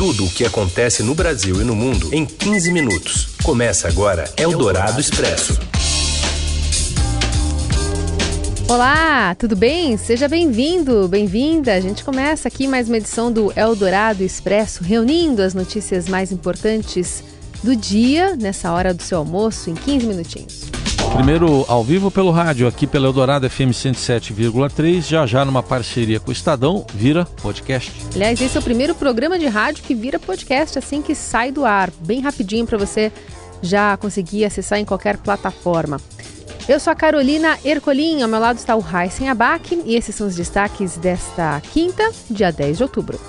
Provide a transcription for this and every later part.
Tudo o que acontece no Brasil e no mundo em 15 minutos. Começa agora Eldorado Expresso. Olá, tudo bem? Seja bem-vindo, bem-vinda. A gente começa aqui mais uma edição do Eldorado Expresso, reunindo as notícias mais importantes do dia, nessa hora do seu almoço, em 15 minutinhos. Primeiro ao vivo pelo rádio, aqui pela Eldorado FM 107,3, já já numa parceria com o Estadão, vira podcast. Aliás, esse é o primeiro programa de rádio que vira podcast assim que sai do ar, bem rapidinho para você já conseguir acessar em qualquer plataforma. Eu sou a Carolina Ercolim, ao meu lado está o Heisen Abac e esses são os destaques desta quinta, dia 10 de outubro.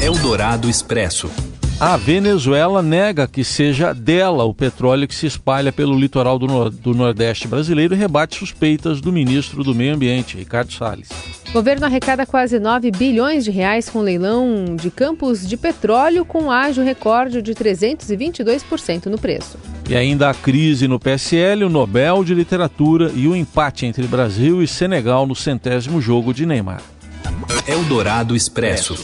Eldorado Expresso. A Venezuela nega que seja dela o petróleo que se espalha pelo litoral do, nor do Nordeste brasileiro e rebate suspeitas do ministro do Meio Ambiente, Ricardo Salles. O governo arrecada quase 9 bilhões de reais com leilão de campos de petróleo com ágio recorde de 322% no preço. E ainda a crise no PSL, o Nobel de Literatura e o empate entre Brasil e Senegal no centésimo jogo de Neymar. Eldorado Expresso.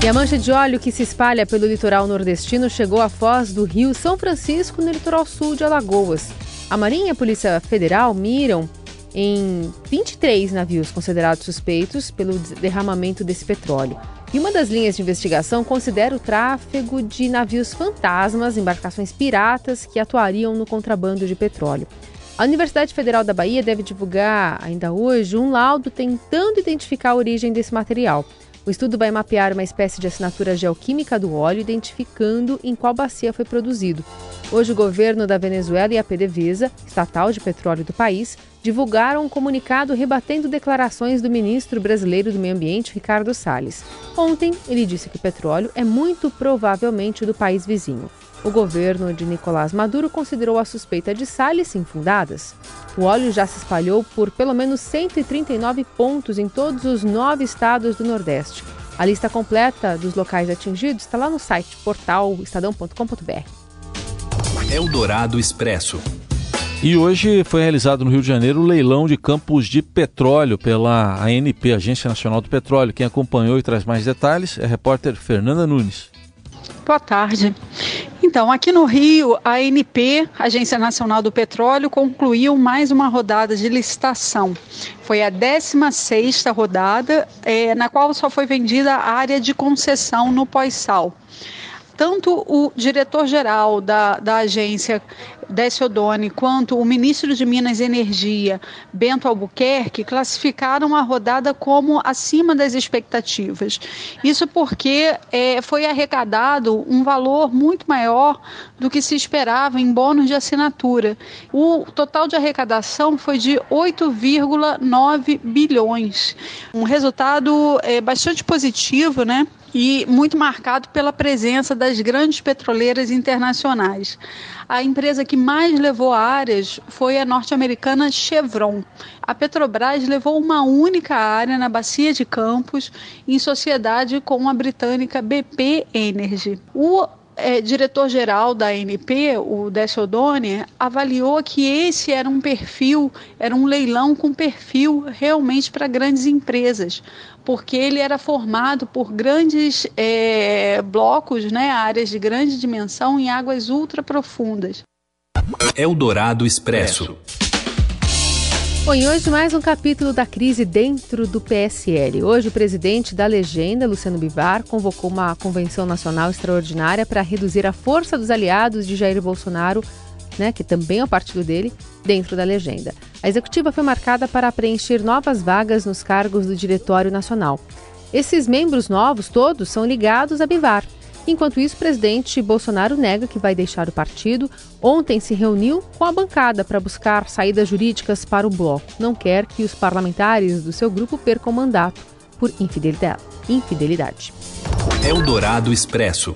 E a mancha de óleo que se espalha pelo litoral nordestino chegou à foz do rio São Francisco, no litoral sul de Alagoas. A Marinha e a Polícia Federal miram em 23 navios considerados suspeitos pelo derramamento desse petróleo. E uma das linhas de investigação considera o tráfego de navios fantasmas, embarcações piratas que atuariam no contrabando de petróleo. A Universidade Federal da Bahia deve divulgar ainda hoje um laudo tentando identificar a origem desse material. O estudo vai mapear uma espécie de assinatura geoquímica do óleo, identificando em qual bacia foi produzido. Hoje, o governo da Venezuela e a PDVSA, estatal de petróleo do país, divulgaram um comunicado rebatendo declarações do ministro brasileiro do Meio Ambiente, Ricardo Salles. Ontem, ele disse que o petróleo é muito provavelmente do país vizinho. O governo de Nicolás Maduro considerou a suspeita de Salles infundadas. O óleo já se espalhou por pelo menos 139 pontos em todos os nove estados do Nordeste. A lista completa dos locais atingidos está lá no site portal estadão.com.br. Eldorado Expresso. E hoje foi realizado no Rio de Janeiro o leilão de campos de petróleo pela ANP, Agência Nacional do Petróleo. Quem acompanhou e traz mais detalhes é a repórter Fernanda Nunes. Boa tarde. Então, aqui no Rio, a ANP, Agência Nacional do Petróleo, concluiu mais uma rodada de licitação. Foi a 16ª rodada, é, na qual só foi vendida a área de concessão no pós-sal tanto o diretor-geral da, da agência, Décio Odoni, quanto o ministro de Minas e Energia, Bento Albuquerque, classificaram a rodada como acima das expectativas. Isso porque é, foi arrecadado um valor muito maior do que se esperava em bônus de assinatura. O total de arrecadação foi de 8,9 bilhões. Um resultado é, bastante positivo, né? E muito marcado pela presença das grandes petroleiras internacionais. A empresa que mais levou áreas foi a norte-americana Chevron. A Petrobras levou uma única área na Bacia de Campos, em sociedade com a britânica BP Energy. O é, diretor-geral da ANP, o Décio Odoni, avaliou que esse era um perfil, era um leilão com perfil realmente para grandes empresas, porque ele era formado por grandes é, blocos, né, áreas de grande dimensão em águas ultra profundas. Eldorado Expresso. Bom, e hoje mais um capítulo da crise dentro do PSL. Hoje o presidente da legenda, Luciano Bivar, convocou uma convenção nacional extraordinária para reduzir a força dos aliados de Jair Bolsonaro, né, que também é o partido dele, dentro da legenda. A executiva foi marcada para preencher novas vagas nos cargos do Diretório Nacional. Esses membros novos, todos, são ligados a Bivar, Enquanto isso, o presidente Bolsonaro nega que vai deixar o partido. Ontem se reuniu com a bancada para buscar saídas jurídicas para o bloco. Não quer que os parlamentares do seu grupo percam o mandato por infidelidade. infidelidade. Eldorado Expresso.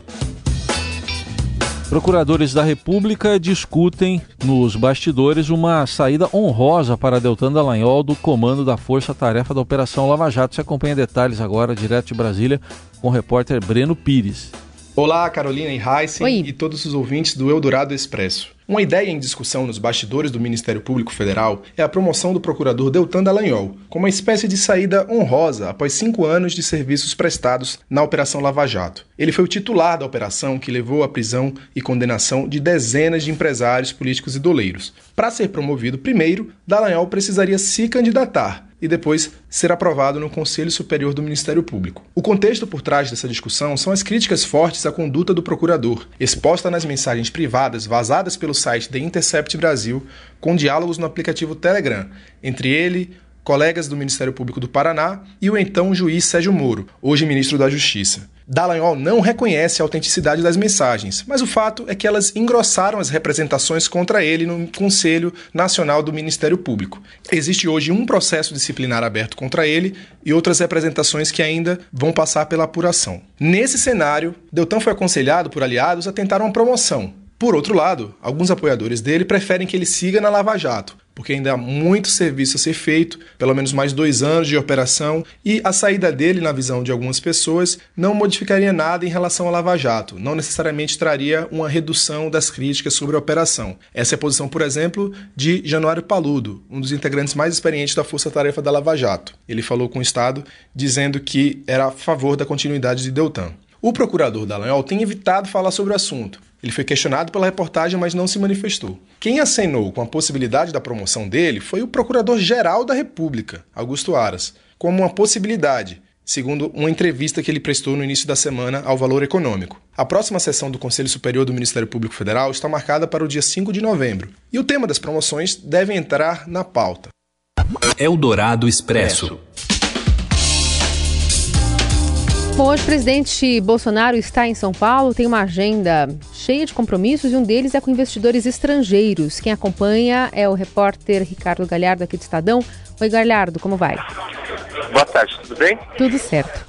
Procuradores da República discutem nos bastidores uma saída honrosa para Deltan Dallagnol do comando da Força Tarefa da Operação Lava Jato. Você acompanha detalhes agora, direto de Brasília, com o repórter Breno Pires. Olá, Carolina e Heisen e todos os ouvintes do Eldorado Expresso. Uma ideia em discussão nos bastidores do Ministério Público Federal é a promoção do procurador Deltan Dallagnol como uma espécie de saída honrosa após cinco anos de serviços prestados na Operação Lava Jato. Ele foi o titular da operação que levou à prisão e condenação de dezenas de empresários, políticos e doleiros. Para ser promovido primeiro, Dallagnol precisaria se candidatar e depois ser aprovado no Conselho Superior do Ministério Público. O contexto por trás dessa discussão são as críticas fortes à conduta do procurador, exposta nas mensagens privadas vazadas pelo site The Intercept Brasil, com diálogos no aplicativo Telegram, entre ele, colegas do Ministério Público do Paraná e o então juiz Sérgio Moro, hoje ministro da Justiça. Dallagnol não reconhece a autenticidade das mensagens, mas o fato é que elas engrossaram as representações contra ele no Conselho Nacional do Ministério Público. Existe hoje um processo disciplinar aberto contra ele e outras representações que ainda vão passar pela apuração. Nesse cenário, Deltan foi aconselhado por aliados a tentar uma promoção, por outro lado, alguns apoiadores dele preferem que ele siga na Lava Jato, porque ainda há muito serviço a ser feito, pelo menos mais dois anos de operação, e a saída dele, na visão de algumas pessoas, não modificaria nada em relação à Lava Jato, não necessariamente traria uma redução das críticas sobre a operação. Essa é a posição, por exemplo, de Januário Paludo, um dos integrantes mais experientes da Força Tarefa da Lava Jato. Ele falou com o Estado dizendo que era a favor da continuidade de Deltan. O procurador Dallagnol tem evitado falar sobre o assunto. Ele foi questionado pela reportagem, mas não se manifestou. Quem acenou com a possibilidade da promoção dele foi o Procurador-Geral da República, Augusto Aras, como uma possibilidade, segundo uma entrevista que ele prestou no início da semana ao Valor Econômico. A próxima sessão do Conselho Superior do Ministério Público Federal está marcada para o dia 5 de novembro, e o tema das promoções deve entrar na pauta. Eldorado Expresso. Bom, hoje o presidente Bolsonaro está em São Paulo, tem uma agenda cheia de compromissos e um deles é com investidores estrangeiros. Quem acompanha é o repórter Ricardo Galhardo aqui do Estadão. Oi, Galhardo, como vai? Boa tarde, tudo bem? Tudo certo.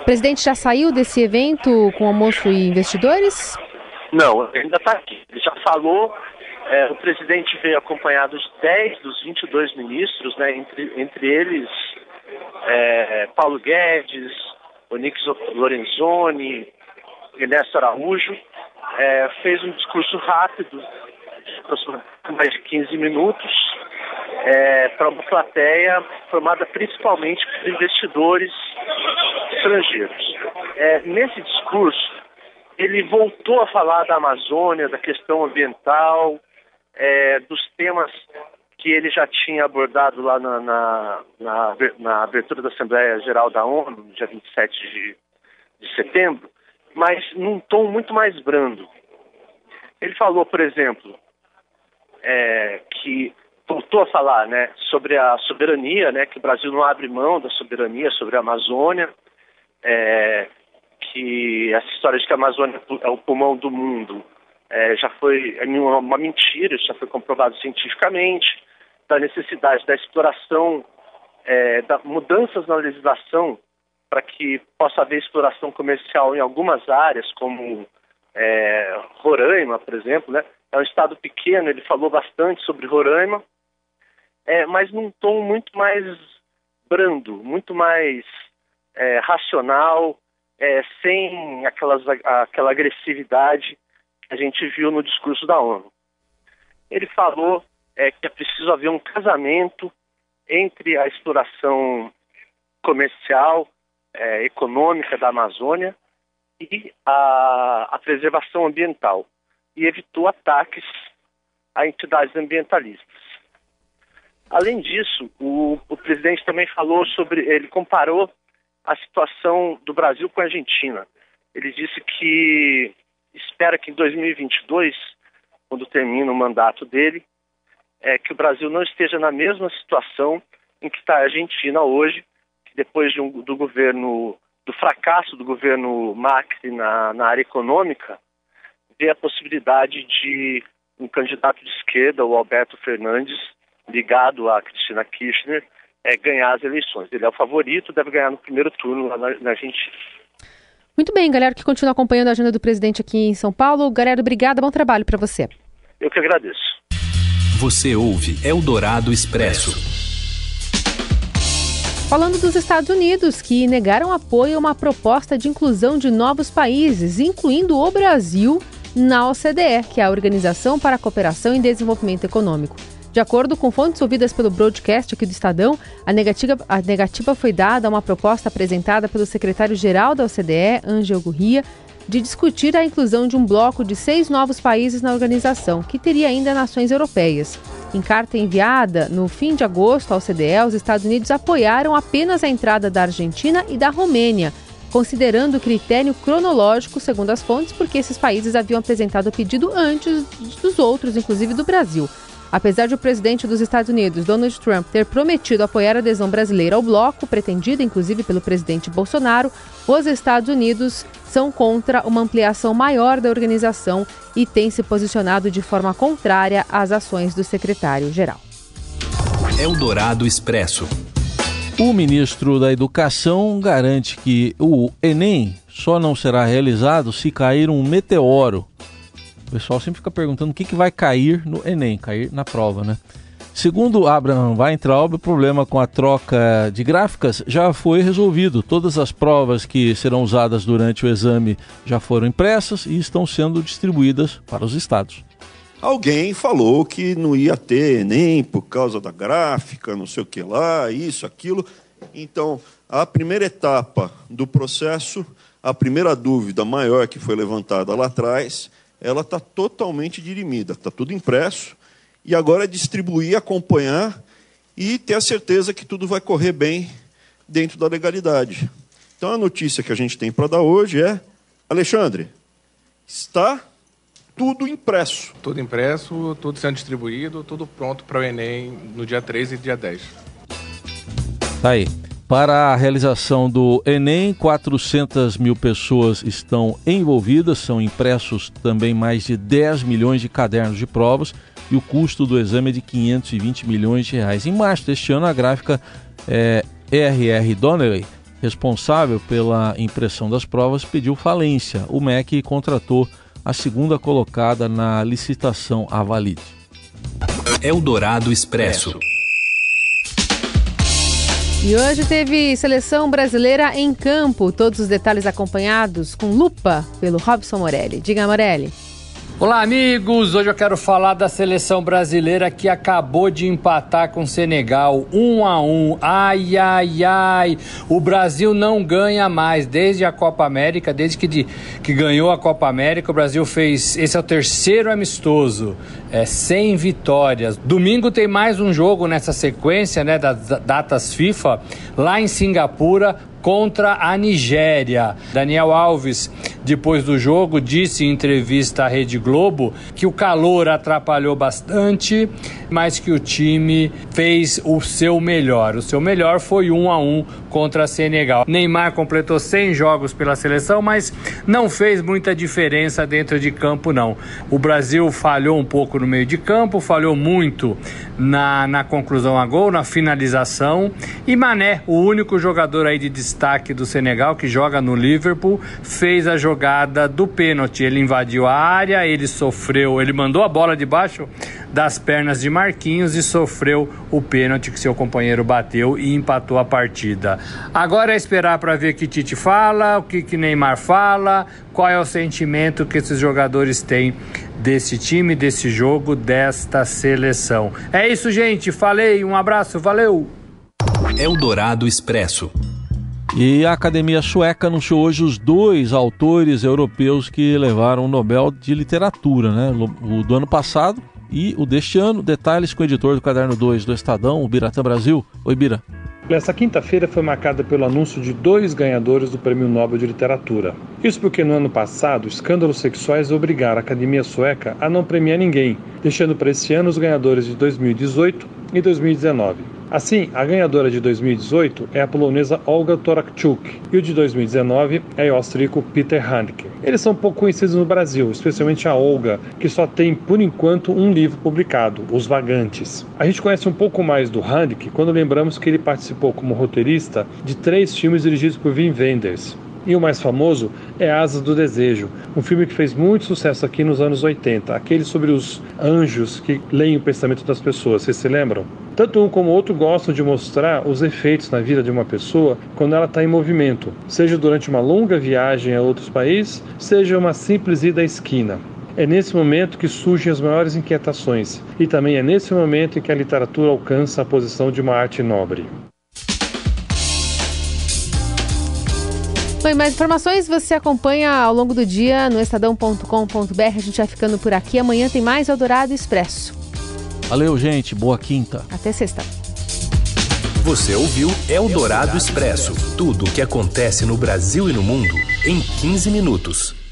O presidente já saiu desse evento com almoço e investidores? Não, ainda está aqui. Ele já falou, é, o presidente veio acompanhado de 10 dos 22 ministros, né, entre, entre eles é, Paulo Guedes, Onix Lorenzoni, Ernesto Araújo, é, fez um discurso rápido, mais de 15 minutos, é, para uma plateia formada principalmente por investidores estrangeiros. É, nesse discurso, ele voltou a falar da Amazônia, da questão ambiental, é, dos temas que ele já tinha abordado lá na, na, na, na abertura da Assembleia Geral da ONU, dia 27 de, de setembro, mas num tom muito mais brando. Ele falou, por exemplo, é, que voltou a falar né, sobre a soberania, né, que o Brasil não abre mão da soberania sobre a Amazônia, é, que essa história de que a Amazônia é o pulmão do mundo é, já foi é uma mentira, isso já foi comprovado cientificamente da necessidade da exploração, é, da mudanças na legislação para que possa haver exploração comercial em algumas áreas, como é, Roraima, por exemplo, né? É um estado pequeno, ele falou bastante sobre Roraima, é, mas num tom muito mais brando, muito mais é, racional, é, sem aquelas, aquela agressividade que a gente viu no discurso da ONU. Ele falou é que é preciso haver um casamento entre a exploração comercial, é, econômica da Amazônia e a, a, preservação ambiental e evitou ataques a entidades ambientalistas. Além disso, o, o presidente também falou sobre, ele comparou a situação do Brasil com a Argentina. Ele disse que espera que em 2022, quando termina o mandato dele, é, que o Brasil não esteja na mesma situação em que está a Argentina hoje, que depois de um, do governo, do fracasso do governo Macri na, na área econômica, vê a possibilidade de um candidato de esquerda, o Alberto Fernandes, ligado a Cristina Kirchner, é, ganhar as eleições. Ele é o favorito, deve ganhar no primeiro turno lá na, na Argentina. Muito bem, galera que continua acompanhando a agenda do presidente aqui em São Paulo. Galera, obrigada, bom trabalho para você. Eu que agradeço. Você ouve Eldorado Expresso. Falando dos Estados Unidos, que negaram apoio a uma proposta de inclusão de novos países, incluindo o Brasil, na OCDE, que é a Organização para a Cooperação e Desenvolvimento Econômico. De acordo com fontes ouvidas pelo broadcast aqui do Estadão, a negativa, a negativa foi dada a uma proposta apresentada pelo secretário-geral da OCDE, Ângelo Gurria, de discutir a inclusão de um bloco de seis novos países na organização, que teria ainda nações europeias. Em carta enviada no fim de agosto ao OCDE, os Estados Unidos apoiaram apenas a entrada da Argentina e da Romênia, considerando o critério cronológico, segundo as fontes, porque esses países haviam apresentado o pedido antes dos outros, inclusive do Brasil. Apesar de o presidente dos Estados Unidos, Donald Trump, ter prometido apoiar a adesão brasileira ao bloco, pretendida inclusive pelo presidente Bolsonaro, os Estados Unidos são contra uma ampliação maior da organização e têm se posicionado de forma contrária às ações do secretário-geral. Eldorado Expresso. O ministro da Educação garante que o Enem só não será realizado se cair um meteoro o pessoal sempre fica perguntando o que, que vai cair no Enem, cair na prova, né? Segundo Abraham Weintraub, o problema com a troca de gráficas já foi resolvido. Todas as provas que serão usadas durante o exame já foram impressas e estão sendo distribuídas para os estados. Alguém falou que não ia ter Enem por causa da gráfica, não sei o que lá, isso, aquilo. Então, a primeira etapa do processo, a primeira dúvida maior que foi levantada lá atrás, ela está totalmente dirimida, está tudo impresso, e agora é distribuir, acompanhar e ter a certeza que tudo vai correr bem dentro da legalidade. Então a notícia que a gente tem para dar hoje é: Alexandre, está tudo impresso. Tudo impresso, tudo sendo distribuído, tudo pronto para o Enem no dia 13 e dia 10. Tá aí. Para a realização do Enem, 400 mil pessoas estão envolvidas, são impressos também mais de 10 milhões de cadernos de provas e o custo do exame é de 520 milhões de reais. Em março deste ano, a gráfica é, ERR Donnelly, responsável pela impressão das provas, pediu falência. O MEC contratou a segunda colocada na licitação Avalide. Eldorado Expresso. E hoje teve seleção brasileira em campo. Todos os detalhes acompanhados com lupa pelo Robson Morelli. Diga, Morelli. Olá, amigos! Hoje eu quero falar da seleção brasileira que acabou de empatar com o Senegal, um a um. Ai, ai, ai! O Brasil não ganha mais desde a Copa América, desde que, de, que ganhou a Copa América. O Brasil fez. Esse é o terceiro amistoso, é, sem vitórias. Domingo tem mais um jogo nessa sequência, né, das datas FIFA, lá em Singapura contra a Nigéria. Daniel Alves, depois do jogo, disse em entrevista à Rede Globo que o calor atrapalhou bastante, mas que o time fez o seu melhor. O seu melhor foi um a um contra a Senegal. Neymar completou 100 jogos pela seleção, mas não fez muita diferença dentro de campo, não. O Brasil falhou um pouco no meio de campo, falhou muito na, na conclusão a gol, na finalização. E Mané, o único jogador aí de destaque do Senegal que joga no Liverpool, fez a jogada do pênalti. Ele invadiu a área, ele sofreu, ele mandou a bola debaixo das pernas de Marquinhos e sofreu o pênalti que seu companheiro bateu e empatou a partida. Agora é esperar para ver o que Tite fala, o que, que Neymar fala, qual é o sentimento que esses jogadores têm desse time, desse jogo, desta seleção. É isso, gente. Falei, um abraço, valeu! Eldorado Expresso. E a Academia Sueca anunciou hoje os dois autores europeus que levaram o Nobel de Literatura, né? O do ano passado e o deste ano. Detalhes com o editor do Caderno 2 do Estadão, o Biratã Brasil. Oi, Bira. Essa quinta-feira foi marcada pelo anúncio de dois ganhadores do Prêmio Nobel de Literatura. Isso porque no ano passado, escândalos sexuais obrigaram a Academia Sueca a não premiar ninguém, deixando para esse ano os ganhadores de 2018 e 2019. Assim, a ganhadora de 2018 é a polonesa Olga Torakczuk e o de 2019 é o austríaco Peter Handke. Eles são pouco conhecidos no Brasil, especialmente a Olga, que só tem por enquanto um livro publicado, Os Vagantes. A gente conhece um pouco mais do Handke quando lembramos que ele participou como roteirista de três filmes dirigidos por Wim Wenders, e o mais famoso é Asas do Desejo, um filme que fez muito sucesso aqui nos anos 80, aquele sobre os anjos que leem o pensamento das pessoas, vocês se lembram? Tanto um como o outro gostam de mostrar os efeitos na vida de uma pessoa quando ela está em movimento, seja durante uma longa viagem a outros países, seja uma simples ida à esquina. É nesse momento que surgem as maiores inquietações, e também é nesse momento em que a literatura alcança a posição de uma arte nobre. Bem, mais informações você acompanha ao longo do dia no estadão.com.br. A gente vai ficando por aqui. Amanhã tem mais Eldorado Expresso. Valeu, gente. Boa quinta. Até sexta. Você ouviu Eldorado Expresso tudo o que acontece no Brasil e no mundo em 15 minutos.